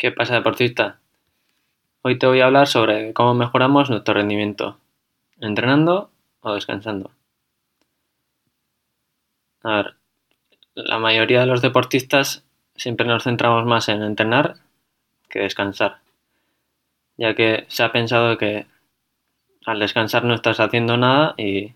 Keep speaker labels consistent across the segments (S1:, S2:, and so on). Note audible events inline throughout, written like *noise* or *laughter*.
S1: ¿Qué pasa, deportista? Hoy te voy a hablar sobre cómo mejoramos nuestro rendimiento, entrenando o descansando. A ver, la mayoría de los deportistas siempre nos centramos más en entrenar que descansar, ya que se ha pensado que al descansar no estás haciendo nada y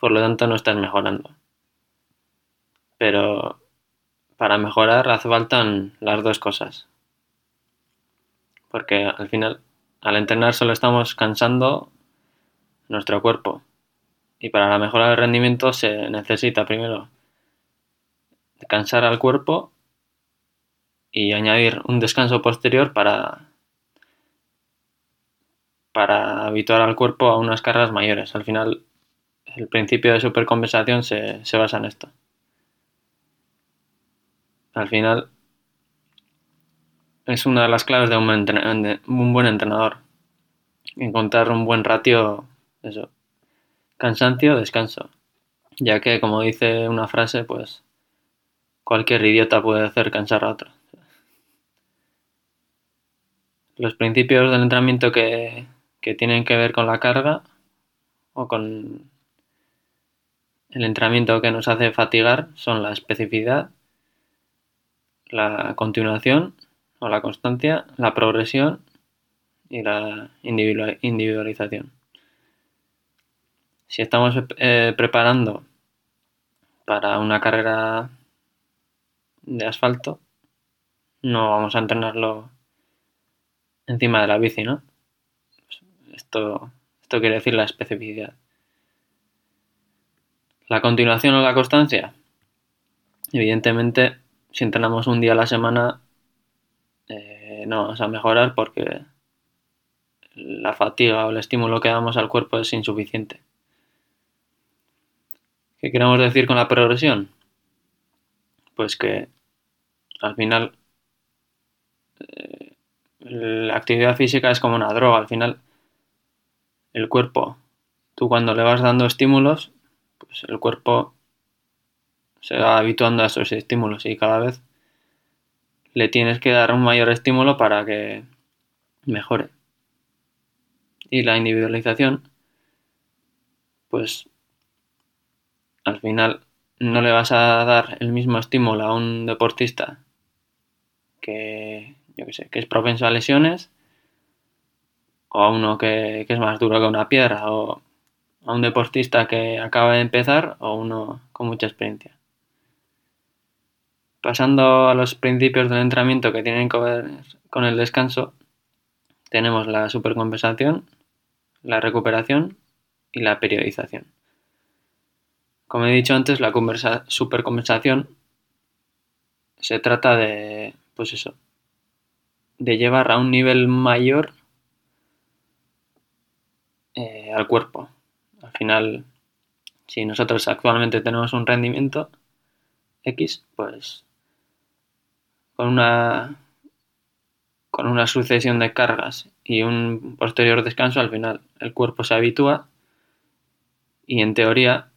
S1: por lo tanto no estás mejorando. Pero para mejorar hace falta las dos cosas. Porque al final, al entrenar solo estamos cansando nuestro cuerpo. Y para la mejora del rendimiento se necesita primero cansar al cuerpo y añadir un descanso posterior para, para habituar al cuerpo a unas cargas mayores. Al final, el principio de supercompensación se, se basa en esto. Al final, es una de las claves de un buen, entrenador. Encontrar un buen ratio, eso, cansancio, descanso. Ya que, como dice una frase, pues cualquier idiota puede hacer cansar a otro. Los principios del entrenamiento que, que tienen que ver con la carga o con el entrenamiento que nos hace fatigar son la especificidad, la continuación o la constancia, la progresión y la individualización. Si estamos eh, preparando para una carrera de asfalto, no vamos a entrenarlo encima de la bici, ¿no? Esto, esto quiere decir la especificidad. La continuación o la constancia. Evidentemente, si entrenamos un día a la semana, no vamos a mejorar porque la fatiga o el estímulo que damos al cuerpo es insuficiente. ¿Qué queremos decir con la progresión? Pues que al final eh, la actividad física es como una droga. Al final el cuerpo, tú cuando le vas dando estímulos, pues el cuerpo se va habituando a esos estímulos y cada vez le tienes que dar un mayor estímulo para que mejore. Y la individualización, pues al final no le vas a dar el mismo estímulo a un deportista que, yo sé, que es propenso a lesiones, o a uno que, que es más duro que una piedra, o a un deportista que acaba de empezar, o uno con mucha experiencia. Pasando a los principios del entrenamiento que tienen que ver con el descanso, tenemos la supercompensación, la recuperación y la periodización. Como he dicho antes, la supercompensación se trata de, pues eso, de llevar a un nivel mayor eh, al cuerpo. Al final, si nosotros actualmente tenemos un rendimiento X, pues con una, con una sucesión de cargas y un posterior descanso, al final el cuerpo se habitúa y en teoría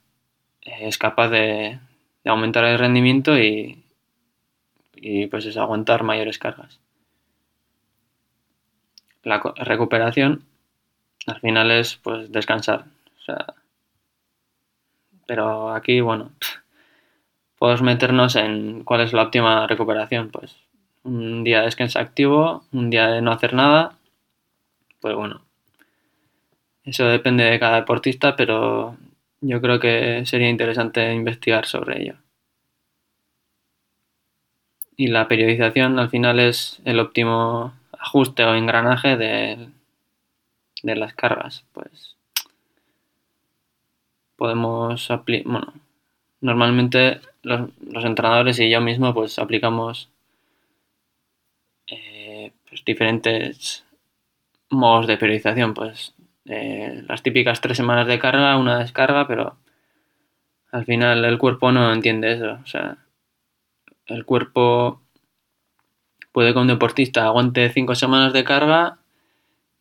S1: es capaz de, aumentar el rendimiento y, y pues es aguantar mayores cargas. La recuperación al final es pues descansar. pero aquí, bueno, podemos meternos en cuál es la óptima recuperación. Pues un día de descanso activo, un día de no hacer nada. Pues bueno, eso depende de cada deportista, pero yo creo que sería interesante investigar sobre ello. Y la periodización al final es el óptimo ajuste o engranaje de, de las cargas. Pues podemos aplicar, bueno, normalmente los, entrenadores y yo mismo pues aplicamos eh, pues, diferentes modos de periodización, pues eh, las típicas tres semanas de carga, una descarga, pero al final el cuerpo no entiende eso, o sea, el cuerpo puede que un deportista aguante cinco semanas de carga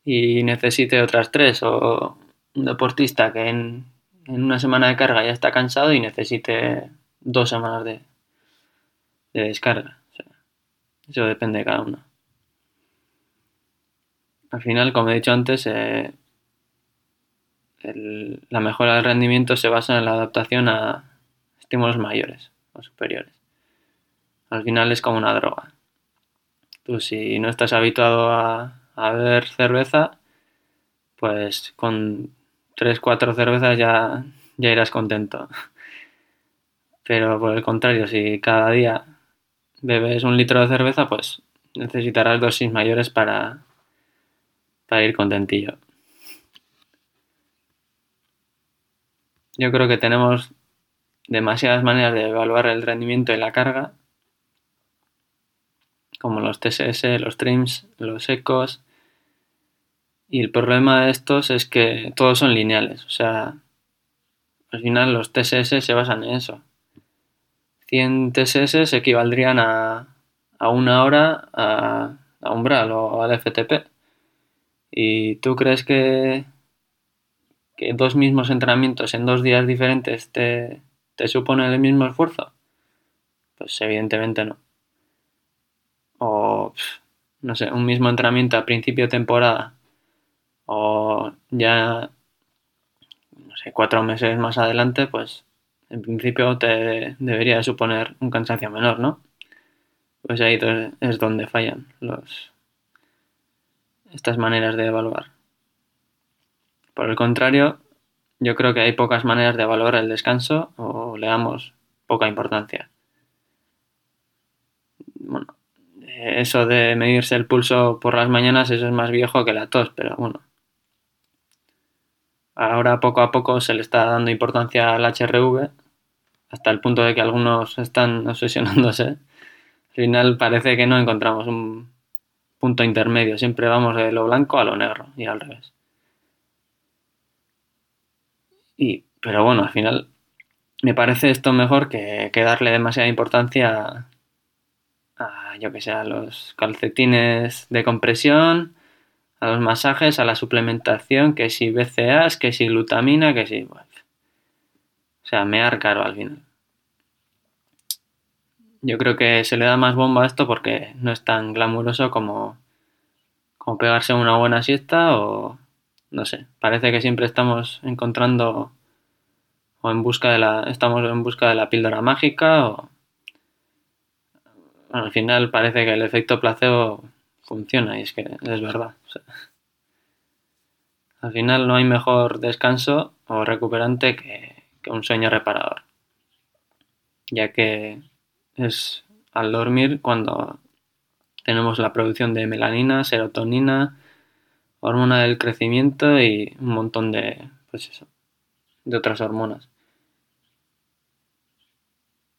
S1: y necesite otras tres, o un deportista que en en una semana de carga ya está cansado y necesite dos semanas de, descarga. eso depende de cada uno. al final, como he dicho antes, eh, la mejora del rendimiento se basa en la adaptación a estímulos mayores o superiores. Al final es como una droga. Tú si no estás habituado a, a beber cerveza, pues con 3-4 cervezas ya, ya irás contento. Pero por el contrario, si cada día bebes un litro de cerveza, pues necesitarás dosis mayores para, para ir contentillo. Yo creo que tenemos demasiadas maneras de evaluar el rendimiento y la carga, como los TSS, los trims, los ecos. Y el problema de estos es que todos son lineales, o sea, al final los TSS se basan en eso. 100 TSS equivaldrían a, a una hora a, a umbral o al FTP. ¿Y tú crees que, que dos mismos entrenamientos en dos días diferentes te, te suponen el mismo esfuerzo? Pues evidentemente no. O, no sé, un mismo entrenamiento a principio de temporada o ya, no sé, cuatro meses más adelante, pues en principio te debería suponer un cansancio menor, ¿no? Pues ahí es donde fallan los, estas maneras de evaluar. Por el contrario, yo creo que hay pocas maneras de evaluar el descanso o le damos poca importancia. Bueno, eso de medirse el pulso por las mañanas, eso es más viejo que la tos, pero bueno. Ahora poco a poco se le está dando importancia al HRV, hasta el punto de que algunos están *laughs* obsesionándose. Al final parece que no encontramos un punto intermedio, siempre vamos de lo blanco a lo negro y al revés. Y, pero bueno, al final me parece esto mejor que, darle demasiada importancia a, yo que sé, a los calcetines de compresión, a los masajes, a la suplementación, que si BCAAs, que si glutamina, que si... o sea, me caro al final. Yo creo que se le da más bomba a esto porque no es tan glamuroso como, como pegarse una buena siesta o no sé, parece que siempre estamos encontrando o en busca de la estamos en busca de la píldora mágica o al final parece que el efecto placebo funciona y es que es verdad. al final no hay mejor descanso o recuperante que, un sueño reparador, ya que es al dormir cuando tenemos la producción de melanina, serotonina, hormona del crecimiento y un montón de, pues eso, de otras hormonas.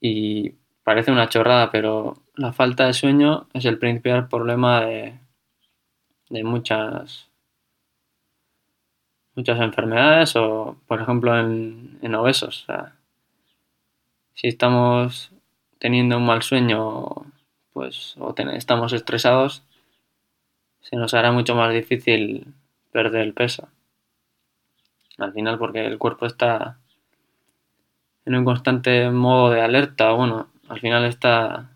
S1: Y parece una chorrada, pero la falta de sueño es el principal problema de, de muchas muchas enfermedades o por ejemplo en, en obesos. O sea, si estamos teniendo un mal sueño pues o estamos estresados, se nos hará mucho más difícil perder el peso. Al final porque el cuerpo está en un constante modo de alerta, bueno, al final está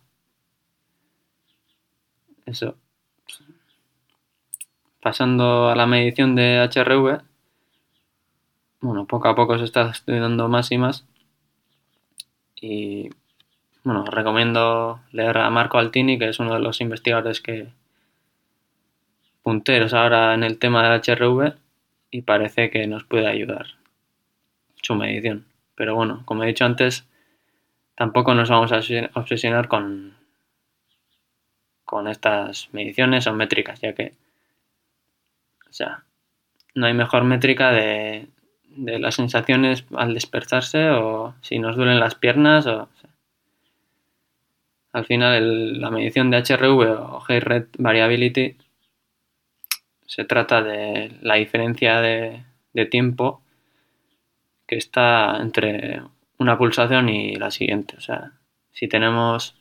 S1: eso pasando a la medición de HRV, bueno, poco a poco se está estudiando más y más y bueno, recomiendo leer a Marco Altini, que es uno de los investigadores que punteros ahora en el tema del HRV y parece que nos puede ayudar su medición. Pero bueno, como he dicho antes, tampoco nos vamos a obsesionar con, con estas mediciones o métricas, ya que, o sea, no hay mejor métrica de, de las sensaciones al despertarse o si nos duelen las piernas o, al final la medición de HRV o Heart Rate Variability se trata de la diferencia de, tiempo que está entre una pulsación y la siguiente. O sea, si tenemos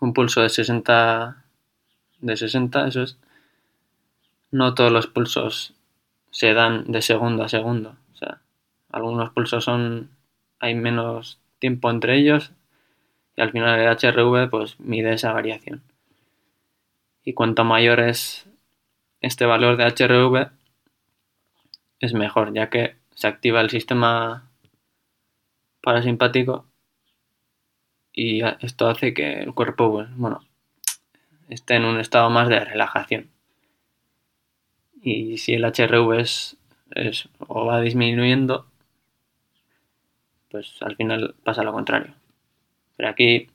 S1: un pulso de 60, de 60, eso es, no todos los pulsos se dan de segundo a segundo. O sea, algunos pulsos son, hay menos tiempo entre ellos y al final el HRV pues mide esa variación. Y cuanto mayor es este valor de HRV es mejor, ya que se activa el sistema parasimpático y esto hace que el cuerpo, pues, bueno, esté en un estado más de relajación. Y si el HRV es, es o va disminuyendo, pues al final pasa lo contrario. Pero aquí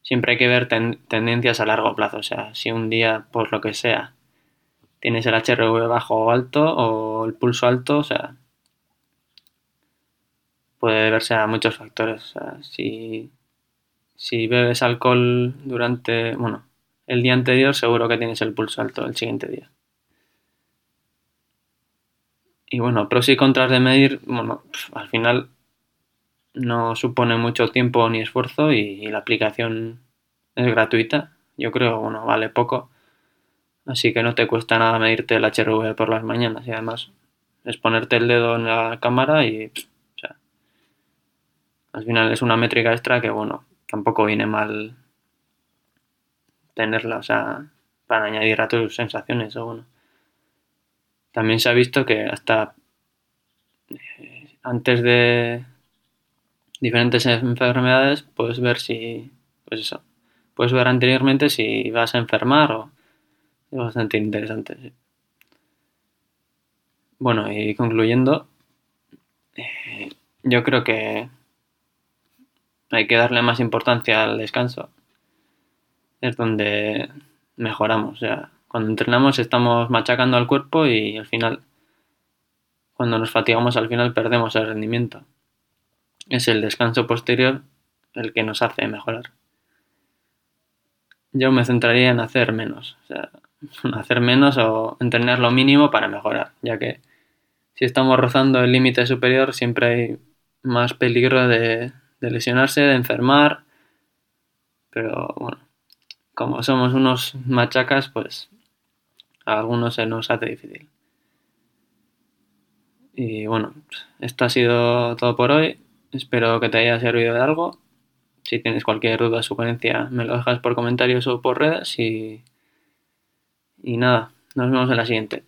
S1: siempre hay que ver tendencias a largo plazo. O sea, si un día, por lo que sea, tienes el HRV bajo o alto o el pulso alto, o sea, puede deberse a muchos factores. Si, si bebes alcohol durante, bueno, el día anterior, seguro que tienes el pulso alto el siguiente día. Y bueno, pros y contras de medir, bueno, al final no supone mucho tiempo ni esfuerzo y, la aplicación es gratuita. Yo creo, bueno, vale poco. Así que no te cuesta nada medirte el HRV por las mañanas y además es ponerte el dedo en la cámara y al final es una métrica extra que bueno, tampoco viene mal tenerla, o sea, para añadir a tus sensaciones o bueno. También se ha visto que hasta eh, antes de diferentes enfermedades, puedes ver si, pues eso, puedes ver anteriormente si vas a enfermar o es bastante interesante. Bueno, y concluyendo, eh, yo creo que hay que darle más importancia al descanso. Es donde mejoramos. Cuando entrenamos estamos machacando al cuerpo y al final, cuando nos fatigamos, al final perdemos el rendimiento es el descanso posterior el que nos hace mejorar. Yo me centraría en hacer menos, *laughs* hacer menos o entrenar lo mínimo para mejorar, ya que si estamos rozando el límite superior siempre hay más peligro de, de lesionarse, de enfermar, pero bueno, como somos unos machacas, pues a algunos se nos hace difícil. Y bueno, esto ha sido todo por hoy. Espero que te haya servido de algo. Si tienes cualquier duda o sugerencia, me lo dejas por comentarios o por redes y, y nada, nos vemos en la siguiente.